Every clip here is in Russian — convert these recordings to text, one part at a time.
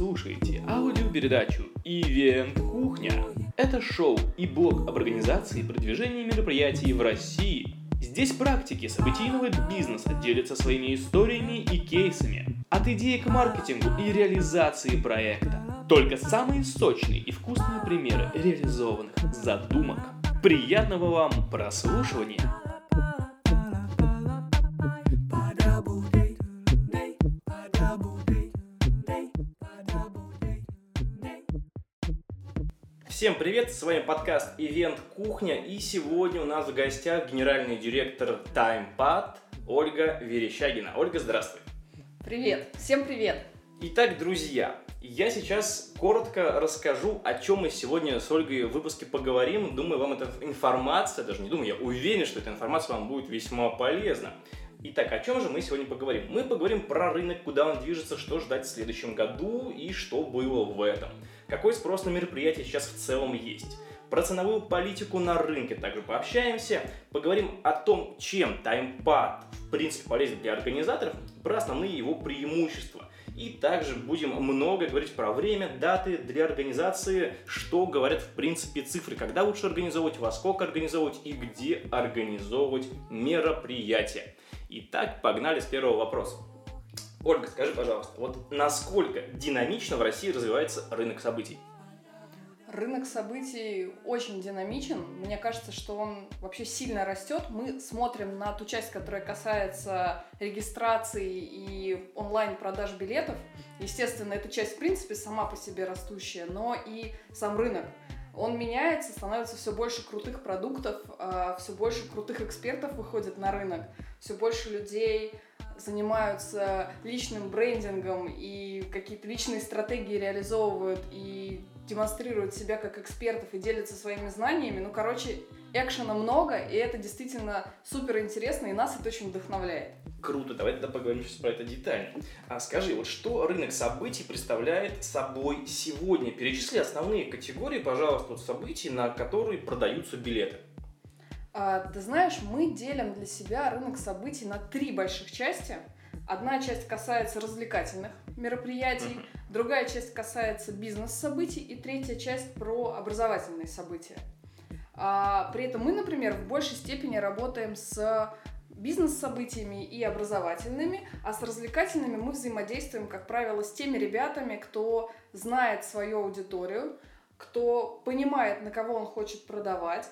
слушаете аудиопередачу «Ивент Кухня». Это шоу и блог об организации и продвижении мероприятий в России. Здесь практики событийного бизнеса делятся своими историями и кейсами. От идеи к маркетингу и реализации проекта. Только самые сочные и вкусные примеры реализованных задумок. Приятного вам прослушивания! Всем привет, с вами подкаст Ивент Кухня, и сегодня у нас в гостях генеральный директор TimePad Ольга Верещагина. Ольга, здравствуй. Привет, всем привет. Итак, друзья, я сейчас коротко расскажу, о чем мы сегодня с Ольгой в выпуске поговорим. Думаю, вам эта информация, даже не думаю, я уверен, что эта информация вам будет весьма полезна. Итак, о чем же мы сегодня поговорим? Мы поговорим про рынок, куда он движется, что ждать в следующем году и что было в этом. Какой спрос на мероприятия сейчас в целом есть. Про ценовую политику на рынке также пообщаемся. Поговорим о том, чем таймпад в принципе полезен для организаторов, про основные его преимущества. И также будем много говорить про время, даты для организации, что говорят в принципе цифры, когда лучше организовывать, во сколько организовывать и где организовывать мероприятия. Итак, погнали с первого вопроса. Ольга, скажи, пожалуйста, вот насколько динамично в России развивается рынок событий? Рынок событий очень динамичен. Мне кажется, что он вообще сильно растет. Мы смотрим на ту часть, которая касается регистрации и онлайн-продаж билетов. Естественно, эта часть, в принципе, сама по себе растущая, но и сам рынок. Он меняется, становится все больше крутых продуктов, а, все больше крутых экспертов выходит на рынок, все больше людей занимаются личным брендингом и какие-то личные стратегии реализовывают и демонстрируют себя как экспертов и делятся своими знаниями. Ну, короче, экшена много, и это действительно супер интересно, и нас это очень вдохновляет. Круто, давай тогда поговорим сейчас про это детально. А скажи, вот что рынок событий представляет собой сегодня? Перечисли основные категории, пожалуйста, вот событий, на которые продаются билеты. А, ты знаешь, мы делим для себя рынок событий на три больших части. Одна часть касается развлекательных мероприятий, uh-huh. другая часть касается бизнес-событий и третья часть про образовательные события. А, при этом мы, например, в большей степени работаем с бизнес-событиями и образовательными, а с развлекательными мы взаимодействуем, как правило, с теми ребятами, кто знает свою аудиторию, кто понимает, на кого он хочет продавать,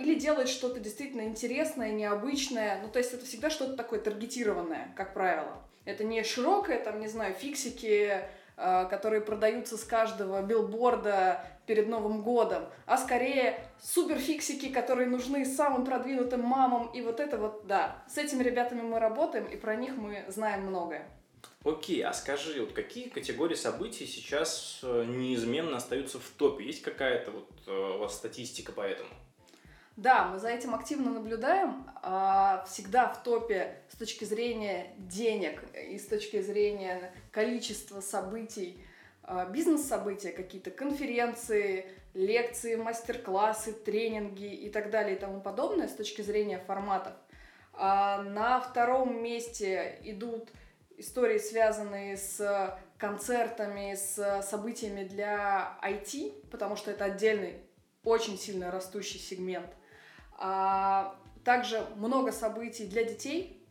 или делает что-то действительно интересное, необычное. Ну, то есть это всегда что-то такое таргетированное, как правило. Это не широкое, там, не знаю, фиксики, а, которые продаются с каждого билборда перед Новым годом, а скорее суперфиксики, которые нужны самым продвинутым мамам. И вот это вот, да, с этими ребятами мы работаем, и про них мы знаем многое. Окей, а скажи, вот какие категории событий сейчас э, неизменно остаются в топе? Есть какая-то вот э, у вас статистика по этому? Да, мы за этим активно наблюдаем. А, всегда в топе с точки зрения денег и с точки зрения количества событий, а, бизнес-события, какие-то конференции, лекции, мастер-классы, тренинги и так далее и тому подобное с точки зрения форматов. А на втором месте идут истории, связанные с концертами, с событиями для IT, потому что это отдельный, очень сильно растущий сегмент – а, также много событий для детей.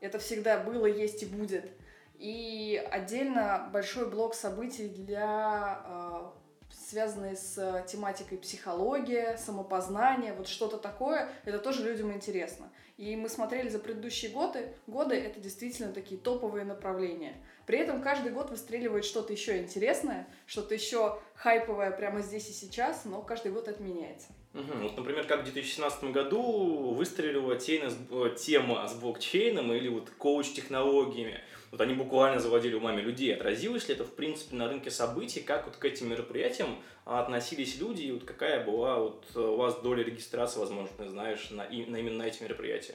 Это всегда было, есть и будет. И отдельно большой блок событий для а, связанные с тематикой психология, самопознания, вот что-то такое, это тоже людям интересно. И мы смотрели за предыдущие годы, годы это действительно такие топовые направления. При этом каждый год выстреливает что-то еще интересное, что-то еще хайповое прямо здесь и сейчас, но каждый год это меняется. Угу. Вот, например, как в 2017 году выстрелила тема с блокчейном или вот коуч-технологиями. Вот они буквально заводили умами людей. Отразилось ли это, в принципе, на рынке событий? Как вот к этим мероприятиям относились люди? И вот какая была вот у вас доля регистрации, возможно, ты знаешь, на, на именно на эти мероприятия?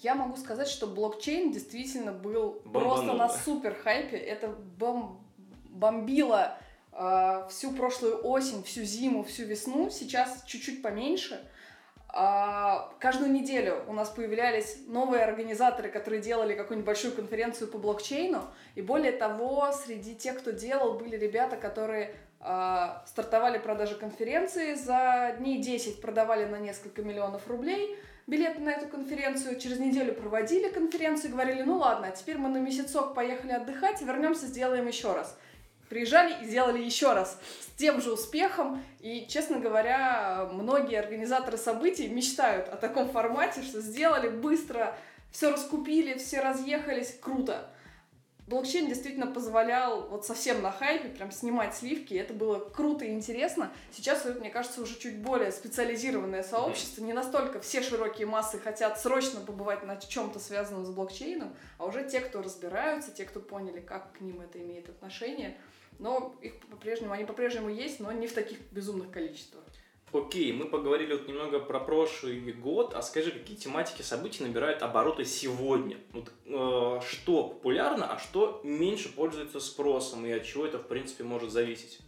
Я могу сказать, что блокчейн действительно был Бомбанул. просто на супер хайпе. Это бом... бомбило э, всю прошлую осень, всю зиму, всю весну. Сейчас чуть-чуть поменьше. Э, каждую неделю у нас появлялись новые организаторы, которые делали какую-нибудь большую конференцию по блокчейну. И более того, среди тех, кто делал, были ребята, которые а, стартовали продажи конференции, за дней 10 продавали на несколько миллионов рублей билеты на эту конференцию, через неделю проводили конференцию говорили, ну ладно, а теперь мы на месяцок поехали отдыхать, вернемся, сделаем еще раз. Приезжали и сделали еще раз с тем же успехом. И, честно говоря, многие организаторы событий мечтают о таком формате, что сделали быстро, все раскупили, все разъехались, круто блокчейн действительно позволял вот совсем на хайпе прям снимать сливки, это было круто и интересно. Сейчас, мне кажется, уже чуть более специализированное сообщество, не настолько все широкие массы хотят срочно побывать на чем-то связанном с блокчейном, а уже те, кто разбираются, те, кто поняли, как к ним это имеет отношение, но их по-прежнему, они по-прежнему есть, но не в таких безумных количествах. Окей, мы поговорили вот немного про прошлый год, а скажи, какие тематики событий набирают обороты сегодня? Вот, э, что популярно, а что меньше пользуется спросом, и от чего это, в принципе, может зависеть?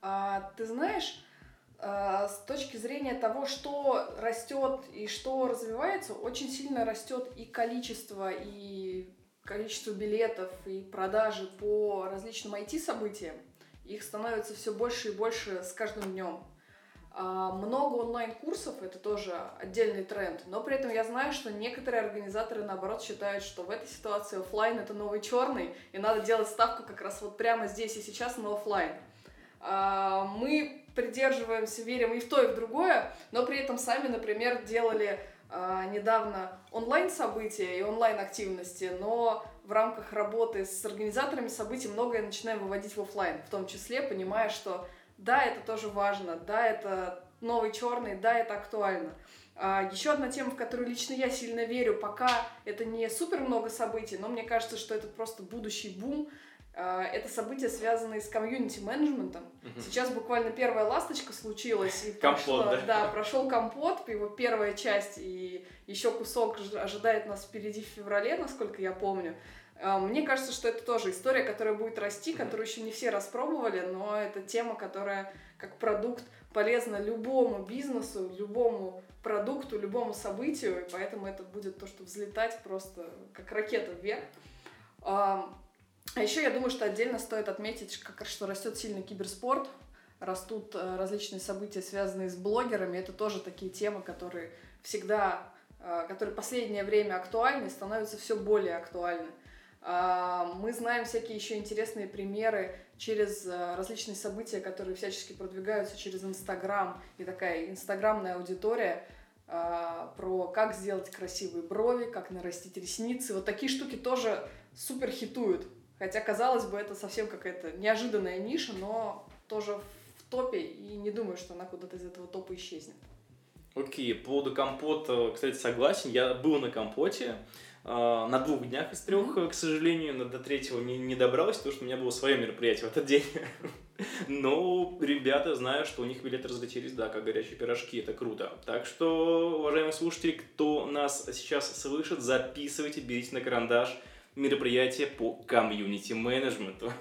А, ты знаешь, э, с точки зрения того, что растет и что развивается, очень сильно растет и количество, и количество билетов, и продажи по различным IT-событиям. Их становится все больше и больше с каждым днем. А, много онлайн-курсов, это тоже отдельный тренд, но при этом я знаю, что некоторые организаторы, наоборот, считают, что в этой ситуации офлайн это новый черный, и надо делать ставку как раз вот прямо здесь и сейчас на офлайн. А, мы придерживаемся, верим и в то, и в другое, но при этом сами, например, делали а, недавно онлайн-события и онлайн-активности, но в рамках работы с организаторами событий многое начинаем выводить в офлайн, в том числе, понимая, что да, это тоже важно, да, это новый черный, да, это актуально. А, еще одна тема, в которую лично я сильно верю, пока это не супер много событий, но мне кажется, что это просто будущий бум. А, это события, связанные с комьюнити-менеджментом. Угу. Сейчас буквально первая ласточка случилась. И компот, прошло, да? Да, прошел компот, его первая часть, и еще кусок ожидает нас впереди в феврале, насколько я помню. А, мне кажется, что это тоже история, которая будет расти, которую еще не все распробовали, но это тема, которая как продукт полезна любому бизнесу, любому продукту, любому событию, и поэтому это будет то, что взлетать просто как ракета вверх. А, а еще я думаю, что отдельно стоит отметить, как, что растет сильный киберспорт, растут э, различные события, связанные с блогерами. Это тоже такие темы, которые всегда, э, которые в последнее время актуальны, становятся все более актуальны. А, мы знаем всякие еще интересные примеры через э, различные события, которые всячески продвигаются через Инстаграм и такая инстаграмная аудитория а, про как сделать красивые брови, как нарастить ресницы. Вот такие штуки тоже супер хитуют. Хотя, казалось бы, это совсем какая-то неожиданная ниша, но тоже в топе, и не думаю, что она куда-то из этого топа исчезнет. Окей, по поводу компота, кстати, согласен. Я был на компоте. А, на двух днях из трех, к сожалению, до третьего не, не добралась, потому что у меня было свое мероприятие в этот день. Но ребята знаю, что у них билеты разлетелись, да, как горячие пирожки, это круто. Так что, уважаемые слушатели, кто нас сейчас слышит, записывайте, берите на карандаш мероприятие по комьюнити-менеджменту.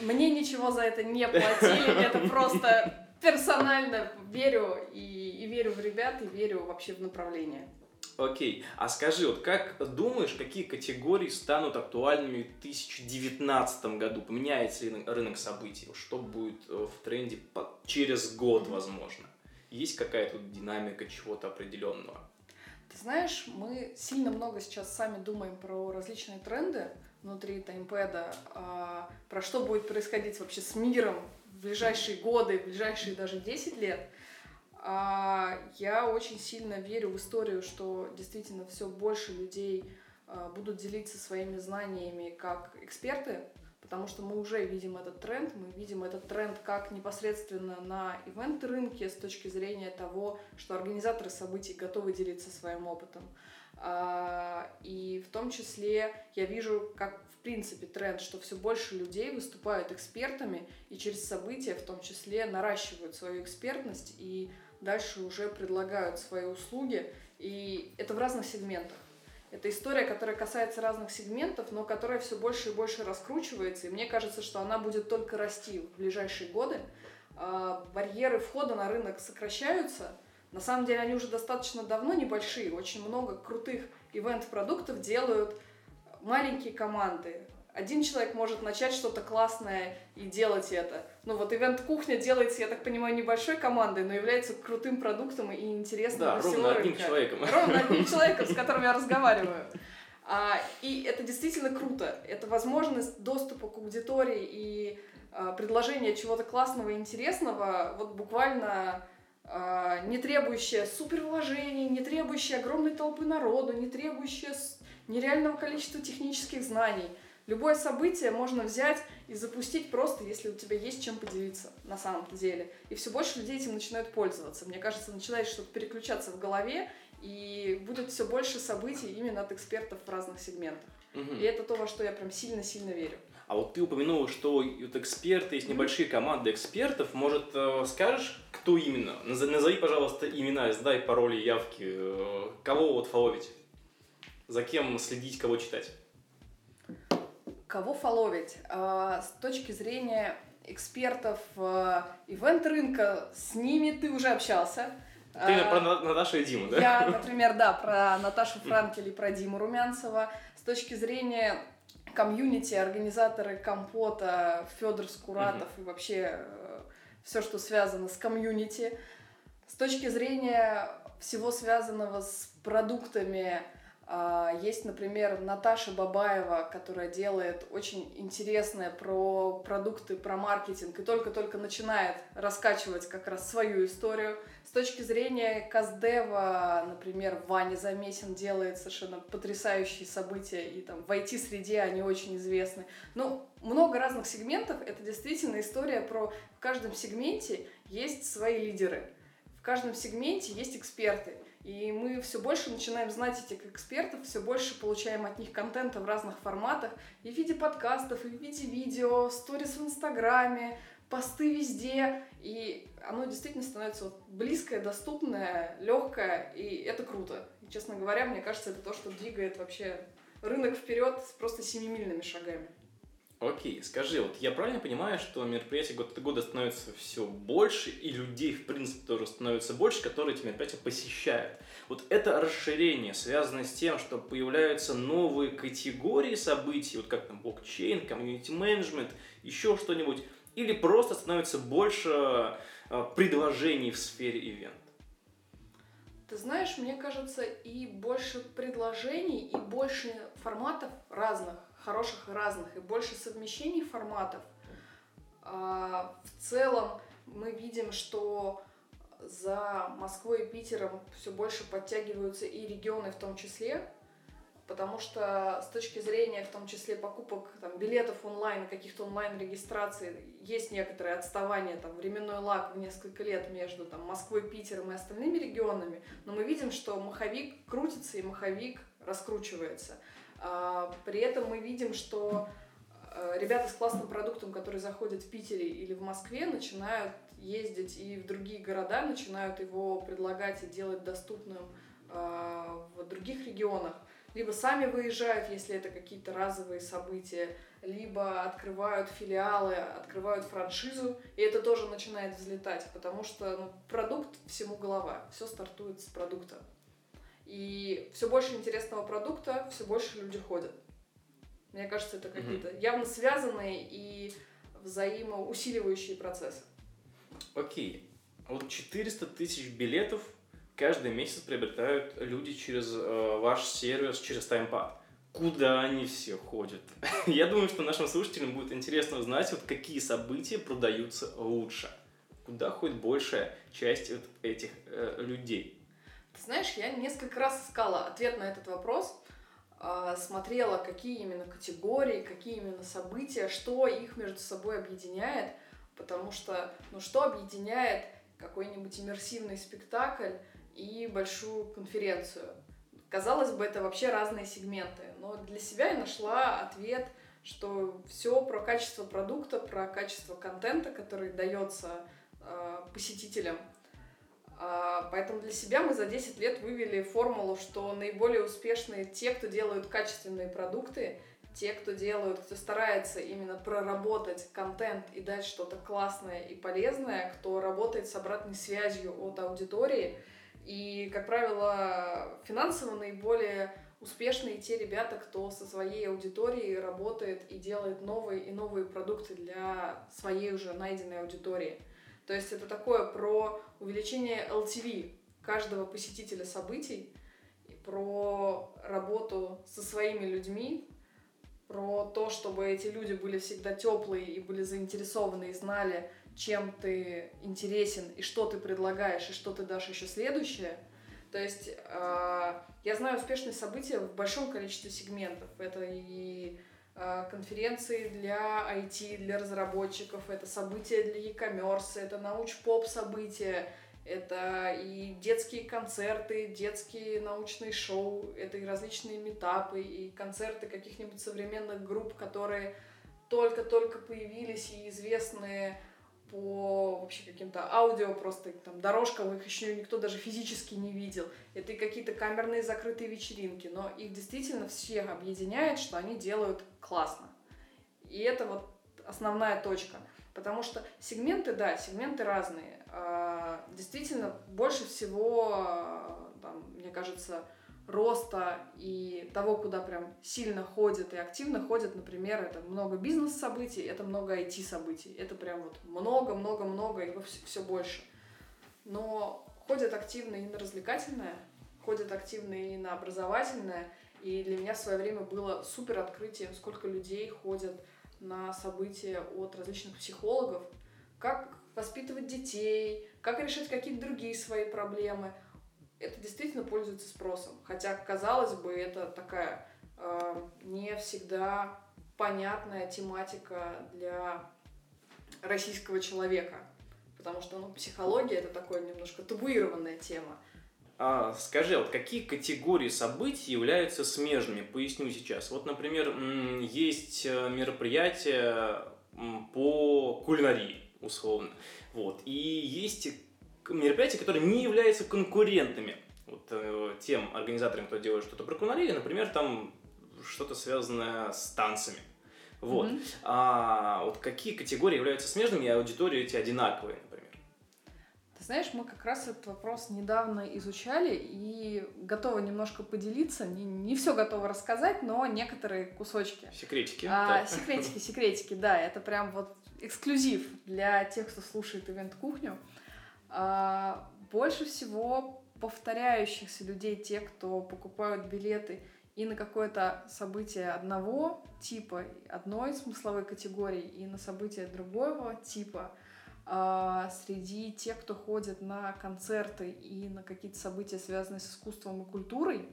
Мне ничего за это не платили, это просто персонально верю и, и верю в ребят, и верю вообще в направление. Окей. А скажи, вот как думаешь, какие категории станут актуальными в 2019 году? Поменяется ли рынок событий? Что будет э, в тренде через год, возможно? Есть какая-то динамика чего-то определенного? Ты знаешь, мы сильно много сейчас сами думаем про различные тренды внутри таймпэда, а, про что будет происходить вообще с миром в ближайшие годы, в ближайшие даже 10 лет – я очень сильно верю в историю, что действительно все больше людей а, будут делиться своими знаниями как эксперты, потому что мы уже видим этот тренд, мы видим этот тренд как непосредственно на ивент-рынке с точки зрения того, что организаторы событий готовы делиться своим опытом. А, и в том числе я вижу, как в принципе тренд, что все больше людей выступают экспертами и через события в том числе наращивают свою экспертность и дальше уже предлагают свои услуги, и это в разных сегментах. Это история, которая касается разных сегментов, но которая все больше и больше раскручивается, и мне кажется, что она будет только расти в ближайшие годы. А, барьеры входа на рынок сокращаются, На самом деле они уже достаточно давно небольшие, очень много крутых ивент-продуктов делают маленькие команды. Один человек может начать что-то классное и делать это. Ну вот ивент-кухня делается, я так понимаю, небольшой командой, но является крутым продуктом и интересным да, ровно одним рынка. человеком. Ровно одним человеком, с которым я разговариваю. А, и это действительно круто. Это возможность доступа к аудитории и а, предложения чего-то классного и интересного, вот буквально а, не требующая супервложений, не требующая огромной толпы народу, не требующая с- нереального количества технических знаний. Любое событие можно взять и запустить просто, если у тебя есть чем поделиться на самом деле. И все больше людей этим начинают пользоваться. Мне кажется, начинает что-то переключаться в голове, и будет все больше событий именно от экспертов в разных сегментах. Мгм. И это то, во что я прям сильно-сильно верю. А вот ты упомянула, что вот эксперты, есть небольшие команды экспертов. Может, э, скажешь, кто именно? Наз- Назови, пожалуйста, имена, сдай пароли, явки. э, Кого вот фоловить? За кем следить, кого читать? Кого фоловить? А, С точки зрения экспертов э, ивент-рынка, с ними ты уже общался. Ты А, про На- Наташу и Диму, да? Я, например, да, про Наташу Франкель и про Диму Румянцева. С точки зрения комьюнити, организаторы компота, Федор Скуратов и вообще все, что связано с комьюнити. С точки зрения всего связанного с продуктами, а, есть, например, Наташа Бабаева, которая делает очень интересное про продукты, про маркетинг и только-только начинает раскачивать как раз свою историю. С точки зрения Каздева, например, Ваня Замесин делает совершенно потрясающие события, и там в IT-среде они очень известны. Ну, много разных сегментов, это действительно история про в каждом сегменте есть свои лидеры, в каждом сегменте есть эксперты. И мы все больше начинаем знать этих экспертов, все больше получаем от них контента в разных форматах, и в виде подкастов, и в виде видео, сторис в Инстаграме, посты везде, и оно действительно становится вот близкое, доступное, легкое, и это круто. И, честно говоря, мне кажется, это то, что двигает вообще рынок вперед с просто семимильными шагами. Окей, скажи, вот я правильно понимаю, что мероприятий год от года становится все больше, и людей, в принципе, тоже становится больше, которые эти мероприятия посещают. Вот это расширение связано с тем, что появляются новые категории событий, вот как там блокчейн, комьюнити-менеджмент, еще что-нибудь, или просто становится больше э, предложений в сфере ивент? Ты знаешь, мне кажется, и больше предложений, и больше форматов разных, хороших и разных, и больше совмещений форматов. А, В целом мы видим, что за Москвой и Питером все больше подтягиваются и регионы в том числе, потому что с точки зрения в том числе покупок там, билетов онлайн, каких-то онлайн-регистраций есть некоторое отставание, там, временной лаг в несколько лет между там, Москвой, Питером и остальными регионами, но мы видим, что маховик крутится и маховик раскручивается. А, При этом мы видим, что э, ребята с классным продуктом, которые заходят в Питере или в Москве, начинают ездить и в другие города, начинают его предлагать и делать доступным э, в других регионах. Либо сами выезжают, если это какие-то разовые события, либо открывают филиалы, открывают франшизу, и это тоже начинает взлетать, потому что ну, продукт всему голова, все стартует с продукта. И все больше интересного продукта, все больше люди ходят. Мне кажется, это какие-то явно связанные и взаимоусиливающие процессы. Окей. А Вот 400 тысяч билетов каждый месяц приобретают люди через э, ваш сервис, через TimePad. Куда они все ходят? Я думаю, что нашим слушателям будет интересно узнать, вот какие события продаются лучше. Куда ходит большая часть вот этих э, людей. Знаешь, я несколько раз искала ответ на этот вопрос, а, смотрела, какие именно категории, какие именно события, что их между собой объединяет, потому что, ну, что объединяет какой-нибудь иммерсивный спектакль и большую конференцию? Казалось бы, это вообще разные сегменты, но для себя я нашла ответ, что все про качество продукта, про качество контента, который дается э, посетителям. А, Поэтому для себя мы за 10 лет вывели формулу, что наиболее успешные те, кто делают качественные продукты, те, кто делают, кто старается именно проработать контент и дать что-то классное и полезное, кто работает с обратной связью от аудитории, И, как правило, финансово наиболее успешные те ребята, кто со своей аудиторией работает и делает новые и новые продукты для своей уже найденной аудитории. То есть это такое про увеличение LTV каждого посетителя событий, про работу со своими людьми, про то, чтобы эти люди были всегда теплые и были заинтересованы и знали, чем ты интересен и что ты предлагаешь и что ты дашь еще следующее. То есть э, я знаю успешные события в большом количестве сегментов. Это и конференции для IT, для разработчиков, это события для e-commerce, это науч-поп события, это и детские концерты, детские научные шоу, это и различные метапы, и концерты каких-нибудь современных групп, которые только-только появились и известные по вообще каким-то аудио, просто там дорожкам их еще никто даже физически не видел. Это и какие-то камерные закрытые вечеринки, но их действительно всех объединяет, что они делают классно. И это вот основная точка. Потому что сегменты, да, сегменты разные. А, действительно, больше всего, а, там, мне кажется, роста и того, куда прям сильно ходят и активно ходят, например, это много бизнес-событий, это много IT-событий. Это прям вот много-много-много, и все, все больше. Но ходят активно и на развлекательное, ходят активно и на образовательное. И для меня в свое время было супер открытием, сколько людей ходят на события от различных психологов, как воспитывать детей, как решать какие-то другие свои проблемы – это действительно пользуется спросом. Хотя, казалось бы, это такая э, не всегда понятная тематика для российского человека. Потому что ну, психология это такая немножко табуированная тема. А, скажи, вот какие категории событий являются смежными? Поясню сейчас. Вот, например, есть э, мероприятия по кулинарии, условно. Вот. И есть мероприятия, которые не являются конкурентами вот, э, тем организаторам, кто делает что-то про кулинарию, например, там что-то связанное с танцами. Вот. Mm-hmm. А вот какие категории являются смежными, и аудитории эти одинаковые, например? Ты знаешь, мы как раз этот вопрос недавно изучали и готовы немножко поделиться. Не, не все готовы рассказать, но некоторые кусочки. Секретики. А, да. Секретики, секретики, да. Это прям вот эксклюзив для тех, кто слушает ивент-кухню. А, больше всего повторяющихся людей, те, кто покупают билеты и на какое-то событие одного типа, одной смысловой категории, и на событие другого типа, а среди тех, кто ходит на концерты и на какие-то события, связанные с искусством и культурой,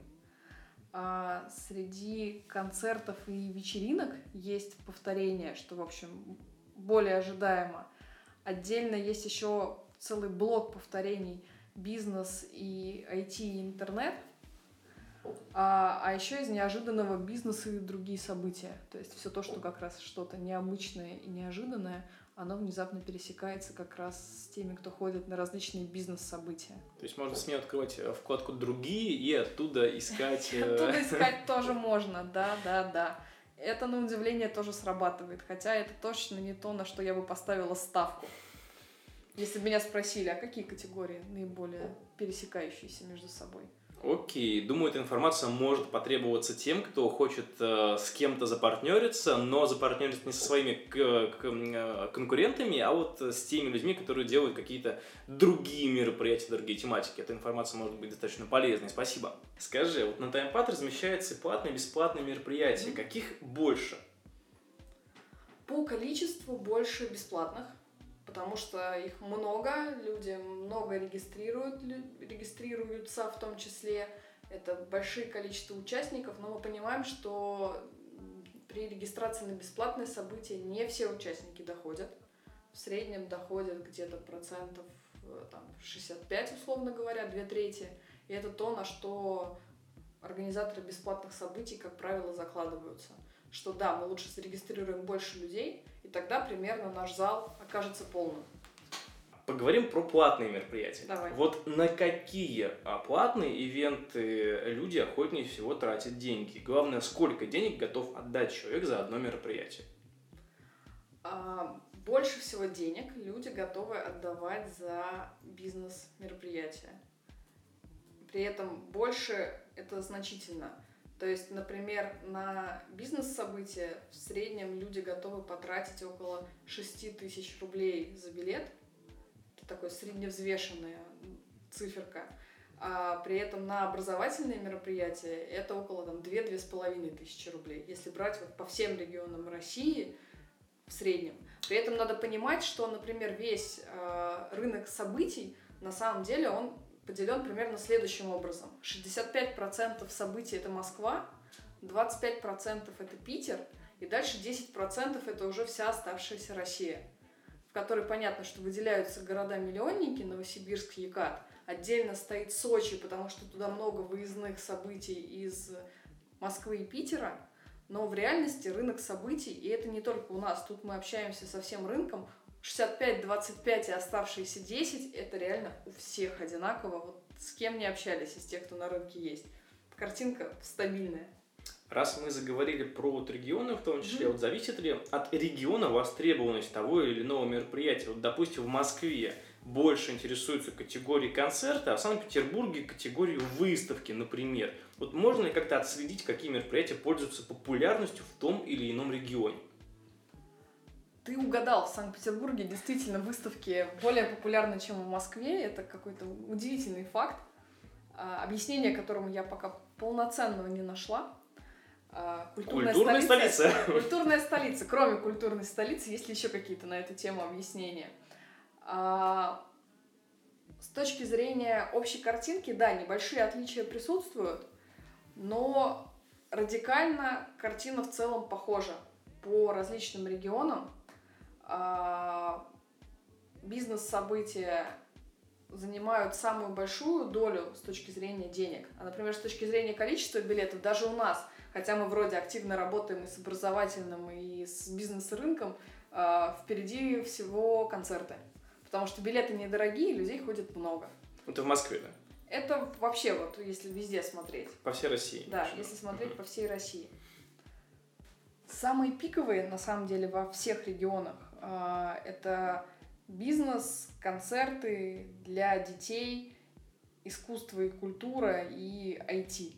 а среди концертов и вечеринок есть повторение, что, в общем, более ожидаемо. Отдельно есть еще целый блок повторений бизнес и IT и интернет, а, а еще из неожиданного бизнеса и другие события. То есть все то, что как раз что-то необычное и неожиданное, оно внезапно пересекается как раз с теми, кто ходит на различные бизнес-события. То есть можно смело открывать э, вкладку «Другие» и оттуда искать... Э, оттуда искать тоже можно, да, да, да. Это, на удивление, тоже срабатывает, хотя это точно не то, на что я бы поставила ставку. Если бы меня спросили, а какие категории наиболее пересекающиеся между собой? Окей, думаю, эта информация может потребоваться тем, кто хочет э, с кем-то запартнериться, но запартнериться не со своими э, конкурентами, а вот с теми людьми, которые делают какие-то другие мероприятия, другие тематики. Эта информация может быть достаточно полезной. Спасибо. Скажи, вот на TimePad размещаются платные и бесплатные мероприятия. Mm-hmm. Каких больше? По количеству больше бесплатных потому что их много, люди много регистрируют, регистрируются в том числе. Это большое количество участников, но мы понимаем, что при регистрации на бесплатные события не все участники доходят. В среднем доходят где-то процентов э, там, 65, условно говоря, две трети. И это то, на что организаторы бесплатных событий, как правило, закладываются. Что да, мы лучше зарегистрируем больше людей, и тогда примерно наш зал окажется полным. Поговорим про платные мероприятия. Давай. Вот на какие а, платные ивенты люди охотнее всего тратят деньги? Главное, сколько денег готов отдать человек за одно мероприятие? А, больше всего денег люди готовы отдавать за бизнес-мероприятия. При этом больше это значительно. То есть, например, на бизнес-события в среднем люди готовы потратить около 6 тысяч рублей за билет. Это такой средневзвешенная циферка. А при этом на образовательные мероприятия это около там, 2-2,5 тысячи рублей. Если брать вот по всем регионам России в среднем. При этом надо понимать, что, например, весь э, рынок событий на самом деле он поделен примерно следующим образом. 65% событий это Москва, 25% это Питер, и дальше 10% это уже вся оставшаяся Россия, в которой понятно, что выделяются города-миллионники, Новосибирск, Екат. Отдельно стоит Сочи, потому что туда много выездных событий из Москвы и Питера. Но в реальности рынок событий, и это не только у нас, тут мы общаемся со всем рынком, 65-25 и оставшиеся 10 это реально у всех одинаково. Вот с кем не общались из тех, кто на рынке есть. Картинка стабильная. Раз мы заговорили про вот регионы, в том числе, mm-hmm. вот зависит ли от региона востребованность того или иного мероприятия? Вот, допустим, в Москве больше интересуются категорией концерта, а в Санкт-Петербурге категорией выставки, например. Вот можно ли как-то отследить, какие мероприятия пользуются популярностью в том или ином регионе? Ты угадал, в Санкт-Петербурге действительно выставки более популярны, чем в Москве. Это какой-то удивительный факт, а, объяснение которому я пока полноценного не нашла. А, культурная, культурная столица. столица. Культурная столица. Кроме культурной столицы, есть ли еще какие-то на эту тему объяснения? А, с точки зрения общей картинки, да, небольшие отличия присутствуют, но радикально картина в целом похожа по различным регионам. А, бизнес-события занимают самую большую долю с точки зрения денег. А, например, с точки зрения количества билетов, даже у нас, хотя мы вроде активно работаем и с образовательным, и с бизнес-рынком, а, впереди всего концерты. Потому что билеты недорогие, людей ходит много. Это в Москве, да? Это вообще вот, если везде смотреть. По всей России. Да, если смотреть угу. по всей России. Самые пиковые, на самом деле, во всех регионах это бизнес, концерты для детей, искусство и культура и IT.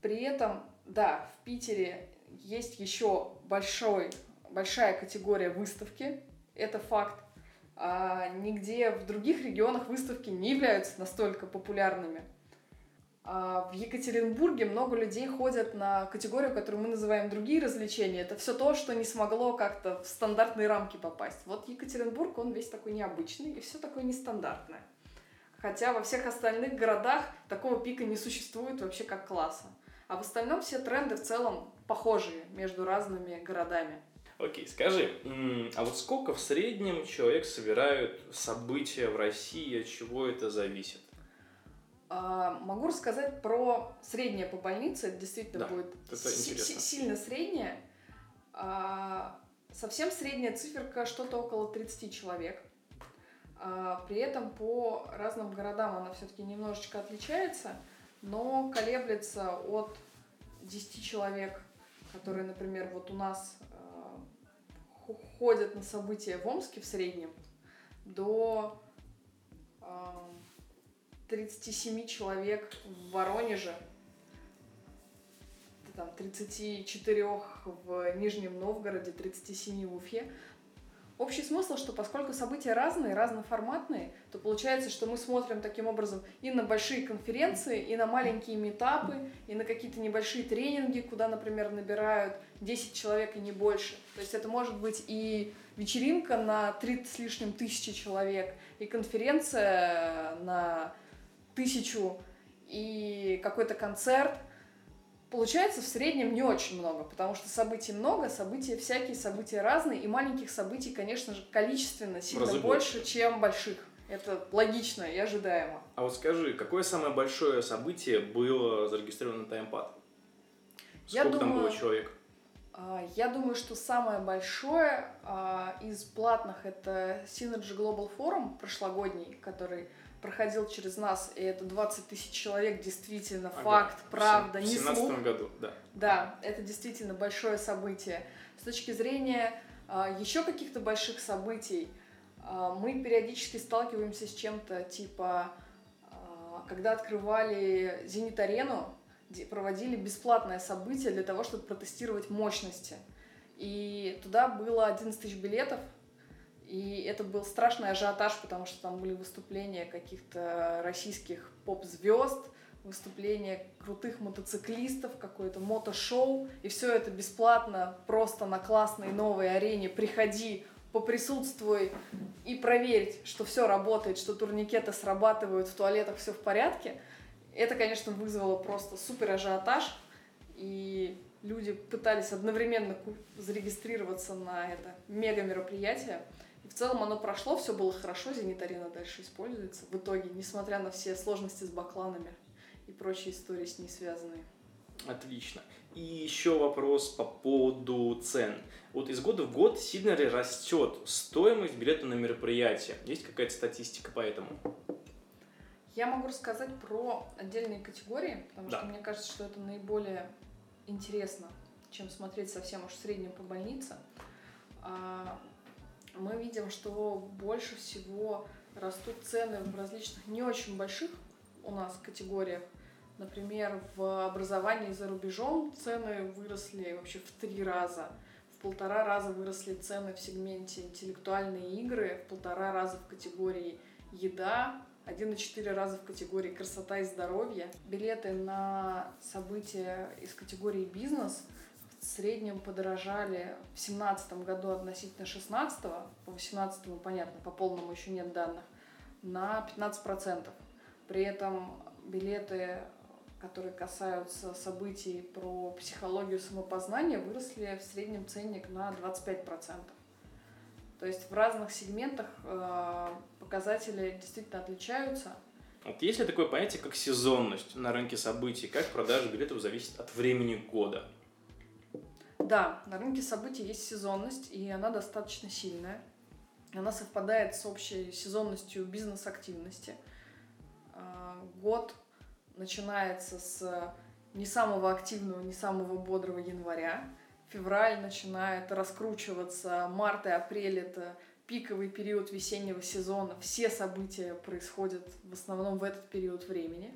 При этом, да, в Питере есть еще большой, большая категория выставки, это факт. А нигде в других регионах выставки не являются настолько популярными. А в Екатеринбурге много людей ходят на категорию, которую мы называем другие развлечения. Это все то, что не смогло как-то в стандартные рамки попасть. Вот Екатеринбург, он весь такой необычный и все такое нестандартное. Хотя во всех остальных городах такого пика не существует вообще как класса. А в остальном все тренды в целом похожие между разными городами. Окей, скажи, а вот сколько в среднем человек собирают события в России, от чего это зависит? А, могу рассказать про среднее по больнице. Это действительно да, будет это си- сильно среднее. А, совсем средняя циферка что-то около 30 человек. А, при этом по разным городам она все-таки немножечко отличается, но колеблется от 10 человек, которые, например, вот у нас ходят на события в Омске в среднем, до 37 человек в Воронеже, там, 34 в Нижнем Новгороде, 37 в Уфе. Общий смысл, что поскольку события разные, разноформатные, то получается, что мы смотрим таким образом и на большие конференции, и на маленькие метапы, и на какие-то небольшие тренинги, куда, например, набирают 10 человек и не больше. То есть это может быть и вечеринка на 30 с лишним тысячи человек, и конференция на тысячу и какой-то концерт. Получается в среднем не очень много, потому что событий много, события всякие, события разные, и маленьких событий, конечно же, количественно сильно больше, больше, чем больших. Это логично и ожидаемо. А вот скажи, какое самое большое событие было зарегистрировано на таймпад? Сколько я думаю, там было человек? А, я думаю, что самое большое а, из платных это Synergy Global Forum прошлогодний, который проходил через нас, и это 20 тысяч человек, действительно, ага. факт, правда, не слух. В 2017 году, да. Да, это действительно большое событие. С точки зрения а, еще каких-то больших событий, а, мы периодически сталкиваемся с чем-то типа а, когда открывали «Зенит-арену», проводили бесплатное событие для того, чтобы протестировать мощности. И туда было 11 тысяч билетов, и это был страшный ажиотаж, потому что там были выступления каких-то российских поп-звезд, выступления крутых мотоциклистов, какое-то мотошоу, и все это бесплатно, просто на классной новой арене. Приходи, поприсутствуй и проверить, что все работает, что турникеты срабатывают, в туалетах все в порядке. Это, конечно, вызвало просто супер ажиотаж, и люди пытались одновременно зарегистрироваться на это мега мероприятие. И в целом оно прошло, все было хорошо, Зенит-арена дальше используется. В итоге, несмотря на все сложности с бакланами и прочие истории с ней связанные. Отлично. И еще вопрос по поводу цен. Вот из года в год сильно ли растет стоимость билета на мероприятие? Есть какая-то статистика по этому? Я могу рассказать про отдельные категории, потому да. что мне кажется, что это наиболее интересно, чем смотреть совсем уж в среднем по больнице. Мы видим, что больше всего растут цены в различных не очень больших у нас категориях. Например, в образовании за рубежом цены выросли вообще в три раза. В полтора раза выросли цены в сегменте интеллектуальные игры, в полтора раза в категории еда, 1,4 раза в категории красота и здоровье. Билеты на события из категории бизнес в среднем подорожали в 2017 году относительно 2016, по 2018 понятно, по полному еще нет данных, на 15%. При этом билеты, которые касаются событий про психологию самопознания, выросли в среднем ценник на 25%. То есть в разных сегментах э, показатели действительно отличаются. Вот есть ли такое понятие, как сезонность на рынке событий? Как продажа билетов зависит от времени года? Да, на рынке событий есть сезонность, и она достаточно сильная. Она совпадает с общей сезонностью бизнес-активности. А, год начинается с не самого активного, не самого бодрого января. Февраль начинает раскручиваться, март и апрель это пиковый период весеннего сезона. Все события происходят в основном в этот период времени.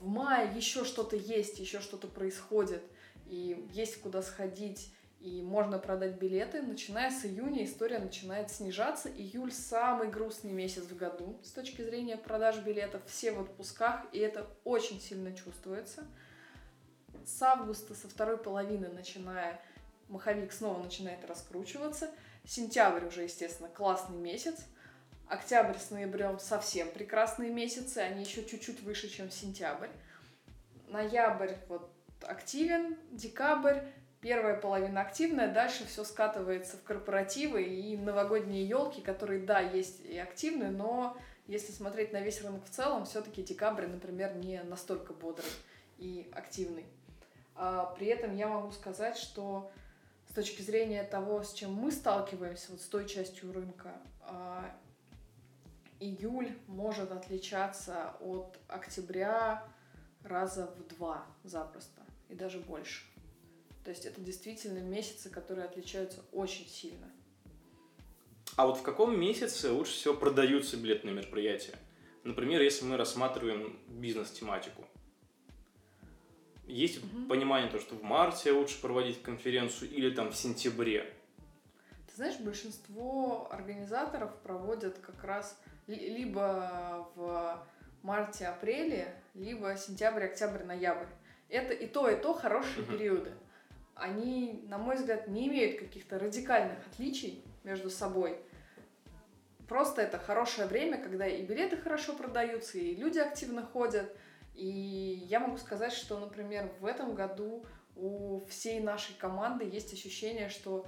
В мае еще что-то есть, еще что-то происходит, и есть куда сходить, и можно продать билеты. Начиная с июня история начинает снижаться. Июль самый грустный месяц в году с точки зрения продаж билетов. Все в отпусках, и это очень сильно чувствуется. С августа, со второй половины начиная, маховик снова начинает раскручиваться. Сентябрь уже, естественно, классный месяц. Октябрь с ноябрем совсем прекрасные месяцы, они еще чуть-чуть выше, чем сентябрь. Ноябрь вот активен, декабрь первая половина активная, дальше все скатывается в корпоративы и новогодние елки, которые, да, есть и активны, но если смотреть на весь рынок в целом, все-таки декабрь, например, не настолько бодрый и активный. А при этом я могу сказать, что с точки зрения того, с чем мы сталкиваемся, вот с той частью рынка, а, июль может отличаться от октября раза в два запросто и даже больше. То есть это действительно месяцы, которые отличаются очень сильно. А вот в каком месяце лучше всего продаются билетные мероприятия? Например, если мы рассматриваем бизнес-тематику. Есть угу. понимание то, что в марте лучше проводить конференцию или там в сентябре? Ты знаешь, большинство организаторов проводят как раз либо в марте-апреле, либо сентябрь, октябрь, ноябрь. Это и то, и то хорошие угу. периоды они, на мой взгляд, не имеют каких-то радикальных отличий между собой. Просто это хорошее время, когда и билеты хорошо продаются, и люди активно ходят. И я могу сказать, что, например, в этом году у всей нашей команды есть ощущение, что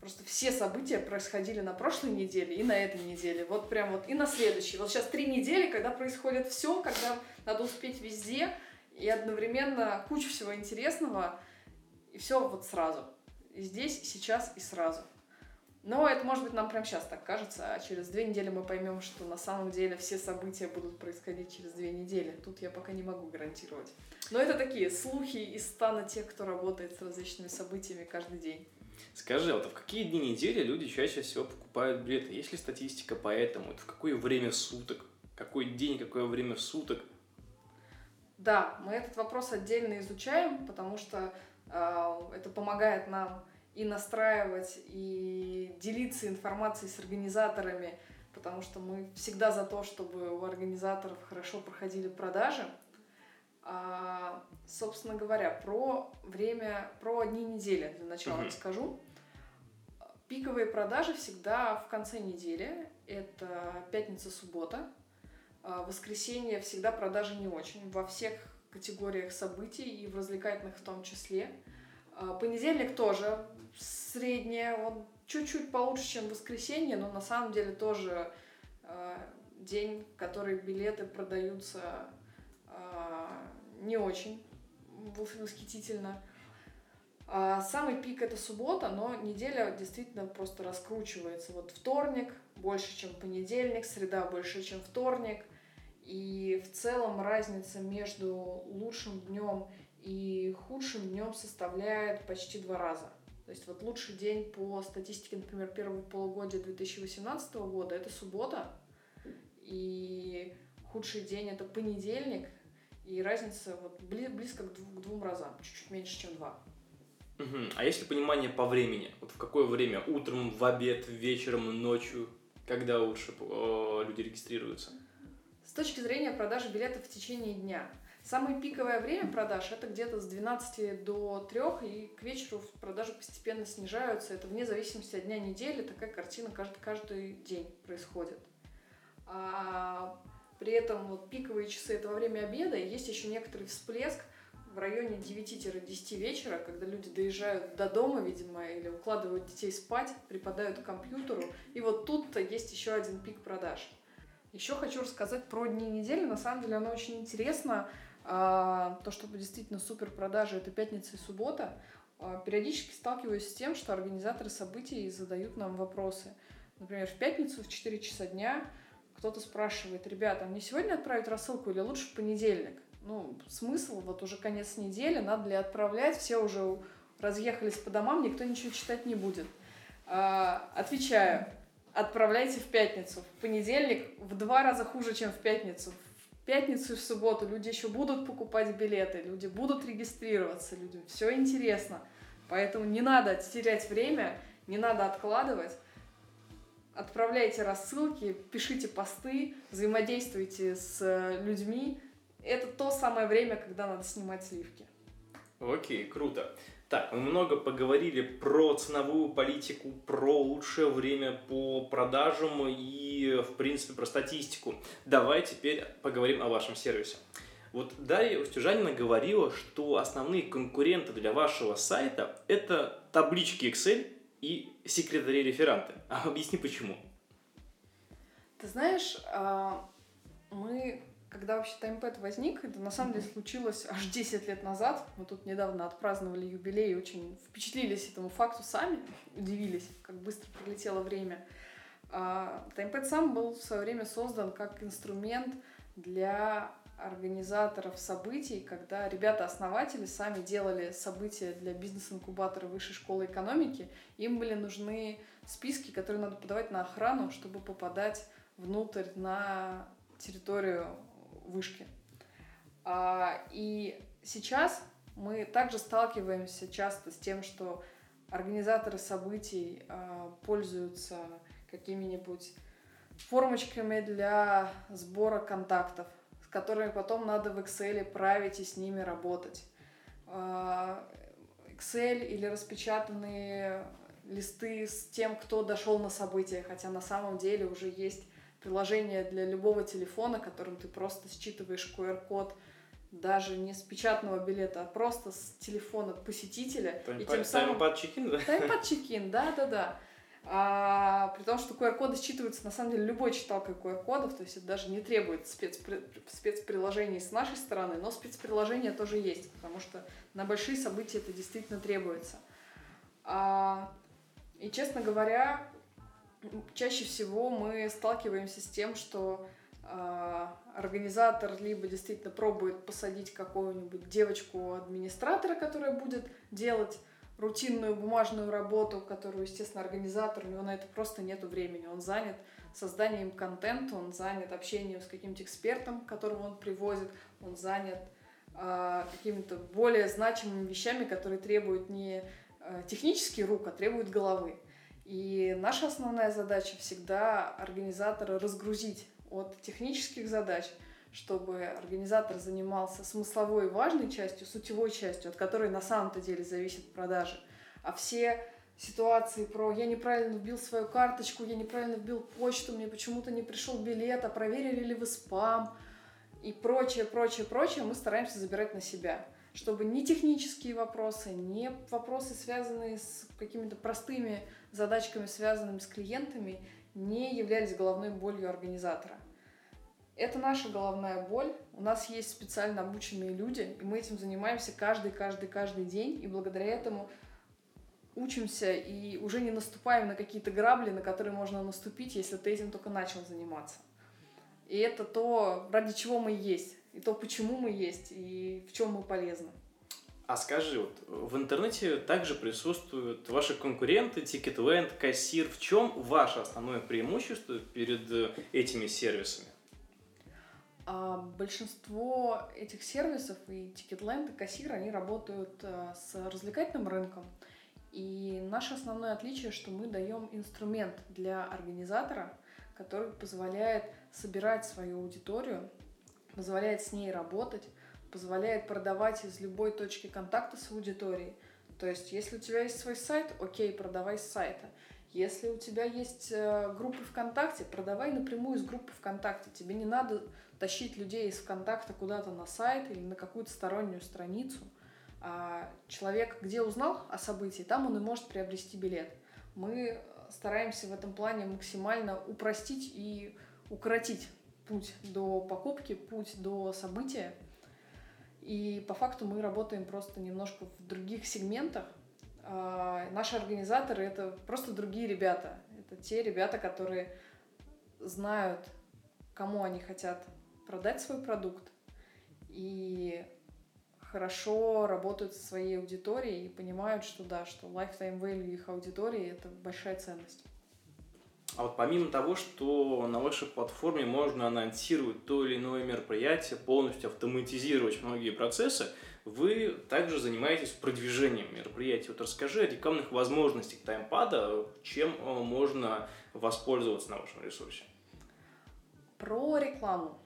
просто все события происходили на прошлой неделе и на этой неделе. Вот прям вот и на следующей. Вот сейчас три недели, когда происходит все, когда надо успеть везде, и одновременно куча всего интересного. И все вот сразу. И здесь, сейчас и сразу. Но это, может быть, нам прямо сейчас так кажется, а через две недели мы поймем, что на самом деле все события будут происходить через две недели. Тут я пока не могу гарантировать. Но это такие слухи из стана тех, кто работает с различными событиями каждый день. Скажи, вот в какие дни недели люди чаще всего покупают билеты? Есть ли статистика по этому? Это в какое время суток? Какой день, какое время суток Да, мы этот вопрос отдельно изучаем, потому что э, это помогает нам и настраивать, и делиться информацией с организаторами, потому что мы всегда за то, чтобы у организаторов хорошо проходили продажи. А, собственно говоря, про время, про дни недели для начала mm-hmm. расскажу. Пиковые продажи всегда в конце недели. Это пятница-суббота. А, воскресенье всегда продажи не очень. Во всех категориях событий и в развлекательных в том числе. А, понедельник тоже среднее, он чуть-чуть получше, чем воскресенье, но на самом деле тоже э, день, в который билеты продаются не очень восхитительно. А самый пик это суббота, но неделя действительно просто раскручивается. Вот вторник больше, чем понедельник, среда больше, чем вторник. И в целом разница между лучшим днем и худшим днем составляет почти два раза. То есть вот лучший день по статистике, например, первого полугодия 2018 года это суббота, и худший день это понедельник, и разница вот близко к, двум, к двум разам, чуть-чуть меньше, чем два. Угу. А если понимание по времени? Вот в какое время? Утром, в обед, вечером, ночью? Когда лучше э, люди регистрируются? Точки зрения продажи билетов в течение дня – Самое пиковое время продаж это где-то с 12 до 3, и к вечеру продажи постепенно снижаются. Это вне зависимости от дня недели, такая картина каждый, каждый день происходит. А при этом вот пиковые часы это во время обеда, и есть еще некоторый всплеск в районе 9-10 вечера, когда люди доезжают до дома, видимо, или укладывают детей спать, припадают к компьютеру, и вот тут-то есть еще один пик продаж. Еще хочу рассказать про дни недели. На самом деле оно очень интересно. А, то, что действительно супер продажи, это пятница и суббота, а, периодически сталкиваюсь с тем, что организаторы событий задают нам вопросы. Например, в пятницу в 4 часа дня кто-то спрашивает, ребята, а мне сегодня отправить рассылку или лучше в понедельник? Ну, смысл, вот уже конец недели, надо ли отправлять, все уже разъехались по домам, никто ничего читать не будет. Отвечаю, отправляйте в пятницу. В понедельник в два раза хуже, чем в пятницу пятницу и в субботу люди еще будут покупать билеты, люди будут регистрироваться, людям все интересно. Поэтому не надо терять время, не надо откладывать. Отправляйте рассылки, пишите посты, взаимодействуйте с людьми. Это то самое время, когда надо снимать сливки. Окей, круто. Так, мы много поговорили про ценовую политику, про лучшее время по продажам и, в принципе, про статистику. Давай теперь поговорим о вашем сервисе. Вот Дарья Устюжанина говорила, что основные конкуренты для вашего сайта – это таблички Excel и секретари-реферанты. А объясни, почему. Ты знаешь, а, мы когда вообще таймпэд возник, это на самом деле случилось аж 10 лет назад. Мы тут недавно отпраздновали юбилей и очень впечатлились этому факту сами, удивились, как быстро пролетело время. А, таймпэд сам был в свое время создан как инструмент для организаторов событий, когда ребята-основатели сами делали события для бизнес-инкубатора Высшей школы экономики, им были нужны списки, которые надо подавать на охрану, чтобы попадать внутрь на территорию вышки. А, и сейчас мы также сталкиваемся часто с тем, что организаторы событий а, пользуются какими-нибудь формочками для сбора контактов, с которыми потом надо в Excel править и с ними работать. А, Excel или распечатанные листы с тем, кто дошел на событие, хотя на самом деле уже есть приложение для любого телефона, которым ты просто считываешь QR-код даже не с печатного билета, а просто с телефона посетителя. Тайм и тем самым... Таймпад чекин, да? Таймпад чекин, да, да, да. А, при том, что QR-коды считываются на самом деле любой читалкой QR-кодов, то есть это даже не требует спецпри... спецприложений с нашей стороны, но спецприложения тоже есть, потому что на большие события это действительно требуется. А, и, честно говоря, чаще всего мы сталкиваемся с тем, что э, организатор либо действительно пробует посадить какую-нибудь девочку-администратора, которая будет делать рутинную бумажную работу, которую, естественно, организатор, у него на это просто нет времени. Он занят созданием контента, он занят общением с каким-то экспертом, которого он привозит, он занят а, какими-то более значимыми вещами, которые требуют не э, технических рук, а требуют головы. И наша основная задача всегда организатора разгрузить от технических задач, чтобы организатор занимался смысловой важной частью, сутевой частью, от которой на самом-то деле зависит продажи. А все ситуации про я неправильно вбил свою карточку, я неправильно вбил почту, мне почему-то не пришел билет, а проверили ли вы спам и прочее, прочее, прочее мы стараемся забирать на себя чтобы ни технические вопросы, ни вопросы, связанные с какими-то простыми задачками, связанными с клиентами, не являлись головной болью организатора. Это наша головная боль. У нас есть специально обученные люди, и мы этим занимаемся каждый, каждый, каждый день. И благодаря этому учимся и уже не наступаем на какие-то грабли, на которые можно наступить, если ты этим только начал заниматься. И это то, ради чего мы есть, и то, почему мы есть, и в чем мы полезны. А скажи, вот в интернете также присутствуют ваши конкуренты, Ticketland, Кассир. В чем ваше основное преимущество перед э, этими сервисами? А большинство этих сервисов и Ticketland, и Кассир, они работают а, с развлекательным рынком. И наше основное отличие, что мы даем инструмент для организатора, который позволяет собирать свою аудиторию, позволяет с ней работать, позволяет продавать из любой точки контакта с аудиторией. То есть, если у тебя есть свой сайт, окей, продавай с сайта. Если у тебя есть э, группы ВКонтакте, продавай напрямую из группы ВКонтакте. Тебе не надо тащить людей из ВКонтакта куда-то на сайт или на какую-то стороннюю страницу. А человек, где узнал о событии, там он и может приобрести билет. Мы стараемся в этом плане максимально упростить и укоротить путь до покупки, путь до события. И по факту мы работаем просто немножко в других сегментах. А, наши организаторы — это просто другие ребята. Это те ребята, которые знают, кому они хотят продать свой продукт и хорошо работают со своей аудиторией и понимают, что да, что lifetime value их аудитории — это большая ценность. А вот помимо того, что на вашей платформе можно анонсировать то или иное мероприятие, полностью автоматизировать многие процессы, вы также занимаетесь продвижением мероприятий. Вот расскажи о рекламных возможностях таймпада, чем э, можно воспользоваться на вашем ресурсе. Про рекламу.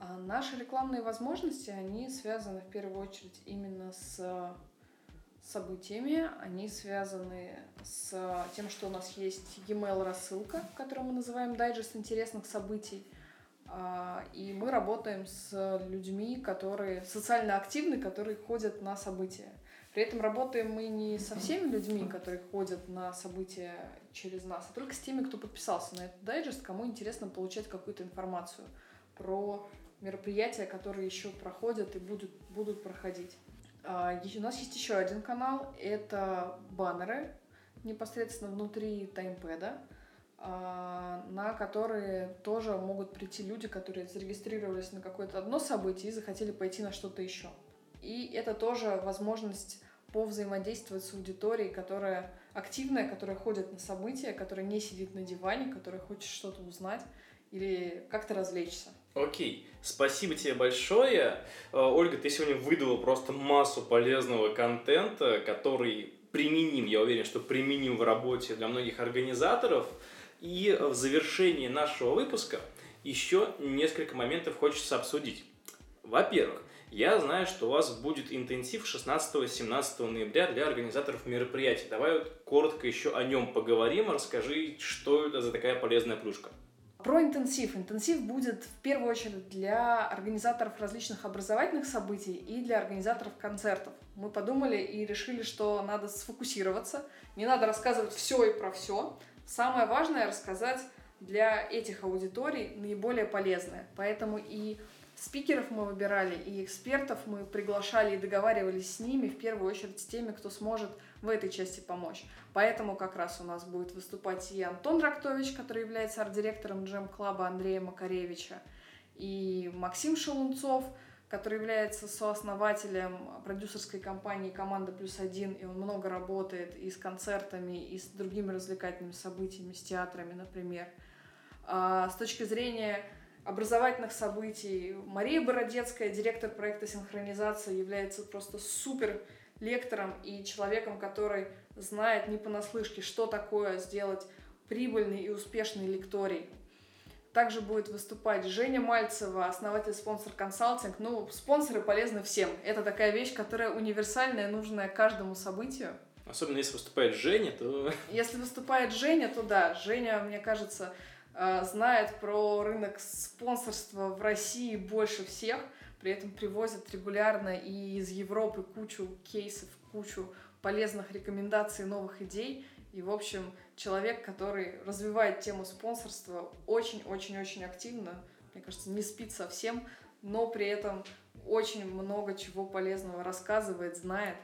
А наши рекламные возможности, они связаны в первую очередь именно с событиями. Они связаны с тем, что у нас есть e-mail рассылка, которую мы называем дайджест интересных событий. А, и мы работаем с людьми, которые социально активны, которые ходят на события. При этом работаем мы не со всеми людьми, которые ходят на события через нас, а только с теми, кто подписался на этот дайджест, кому интересно получать какую-то информацию про мероприятия, которые еще проходят и будут, будут проходить. А, у нас есть еще один канал, это баннеры непосредственно внутри таймпэда, а, на которые тоже могут прийти люди, которые зарегистрировались на какое-то одно событие и захотели пойти на что-то еще. И это тоже возможность повзаимодействовать с аудиторией, которая активная, которая ходит на события, которая не сидит на диване, которая хочет что-то узнать или как-то развлечься. Окей, спасибо тебе большое. Э, Ольга, ты сегодня выдала просто массу полезного контента, который применим, я уверен, что применим в работе для многих организаторов. И в завершении нашего выпуска еще несколько моментов хочется обсудить. Во-первых, я знаю, что у вас будет интенсив 16-17 ноября для организаторов мероприятий. Давай вот коротко еще о нем поговорим. Расскажи, что это за такая полезная плюшка. Про интенсив. Интенсив будет в первую очередь для организаторов различных образовательных событий и для организаторов концертов. Мы подумали и решили, что надо сфокусироваться, не надо рассказывать все и про все. Самое важное рассказать для этих аудиторий наиболее полезное. Поэтому и Спикеров мы выбирали, и экспертов мы приглашали и договаривались с ними, в первую очередь с теми, кто сможет в этой части помочь. Поэтому как раз у нас будет выступать и Антон Рактович, который является арт-директором джем-клаба Андрея Макаревича, и Максим Шелунцов, который является сооснователем продюсерской компании «Команда плюс один», и он много работает и с концертами, и с другими развлекательными событиями, с театрами, например. А с точки зрения образовательных событий. Мария Бородецкая, директор проекта синхронизации, является просто супер лектором и человеком, который знает не понаслышке, что такое сделать прибыльный и успешный лекторий. Также будет выступать Женя Мальцева, основатель спонсор консалтинг. Ну, спонсоры полезны всем. Это такая вещь, которая универсальная, нужная каждому событию. Особенно если выступает Женя, то... Если выступает Женя, то да. Женя, мне кажется, знает про рынок спонсорства в России больше всех. При этом привозит регулярно и из Европы кучу кейсов, кучу полезных рекомендаций, новых идей. И, в общем, человек, который развивает тему спонсорства очень-очень-очень активно, мне кажется, не спит совсем, но при этом очень много чего полезного рассказывает, знает.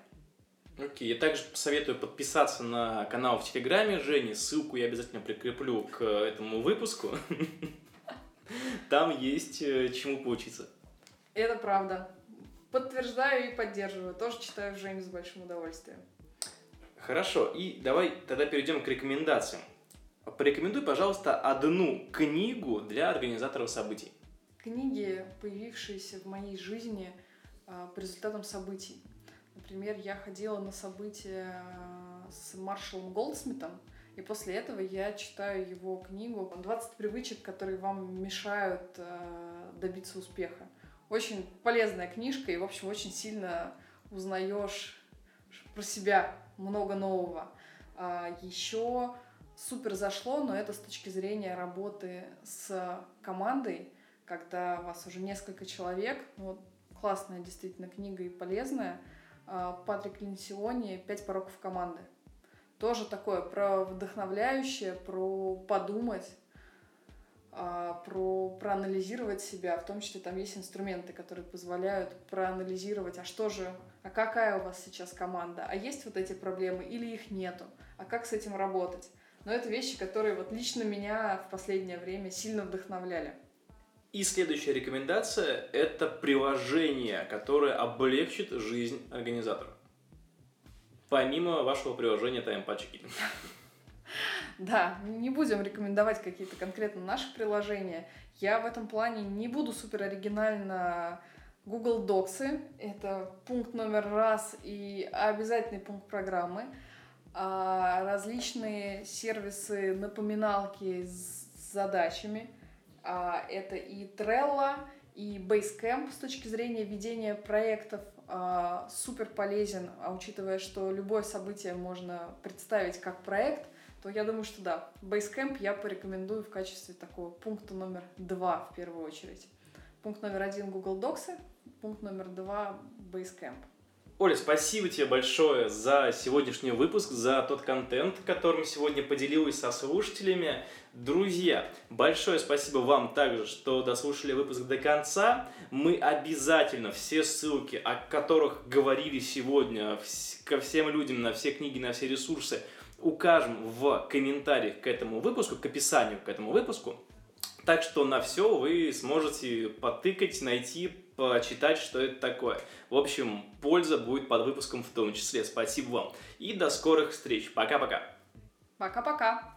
Окей, okay. я также советую подписаться на канал в Телеграме Жени, ссылку я обязательно прикреплю к этому выпуску. Там есть э, чему поучиться. Это правда. Подтверждаю и поддерживаю. Тоже читаю Женю с большим удовольствием. Хорошо, и давай тогда перейдем к рекомендациям. Порекомендуй, пожалуйста, одну книгу для организаторов событий. Книги, появившиеся в моей жизни а, по результатам событий. Например, я ходила на события с Маршалом Голдсмитом, и после этого я читаю его книгу «20 привычек, которые вам мешают а, добиться успеха». Очень полезная книжка, и, в общем, очень сильно узнаешь про себя много нового. А, Еще супер зашло, но это с точки зрения работы с командой, когда у вас уже несколько человек. Вот классная действительно книга и полезная. А, Патрик Линсиони «Пять пороков команды». Тоже такое про вдохновляющее, про подумать, а, про проанализировать себя, в том числе там есть инструменты, которые позволяют проанализировать, а что же, а какая у вас сейчас команда, а есть вот эти проблемы или их нету, а как с этим работать. Но это вещи, которые вот лично меня в последнее время сильно вдохновляли. И следующая рекомендация – это приложение, которое облегчит жизнь организатора. Помимо вашего приложения таймпатчики. Да, не будем рекомендовать какие-то конкретно наши приложения. Я в этом плане не буду супер оригинально Google Docs. Это пункт номер раз и обязательный пункт программы. А различные сервисы, напоминалки с задачами. А это и Trello, и Basecamp с точки зрения ведения проектов а, супер полезен, а учитывая, что любое событие можно представить как проект, то я думаю, что да, Basecamp я порекомендую в качестве такого пункта номер два в первую очередь. Пункт номер один Google Docs, пункт номер два Basecamp. Оля, спасибо тебе большое за сегодняшний выпуск, за тот контент, которым сегодня поделилась со слушателями. Друзья, большое спасибо вам также, что дослушали выпуск до конца. Мы обязательно все ссылки, о которых говорили сегодня, ко всем людям, на все книги, на все ресурсы – укажем в комментариях к этому выпуску, к описанию к этому выпуску. Так что на все вы сможете потыкать, найти, почитать, что это такое. В общем, польза будет под выпуском в том числе. Спасибо вам. И до скорых встреч. Пока-пока. Пока-пока.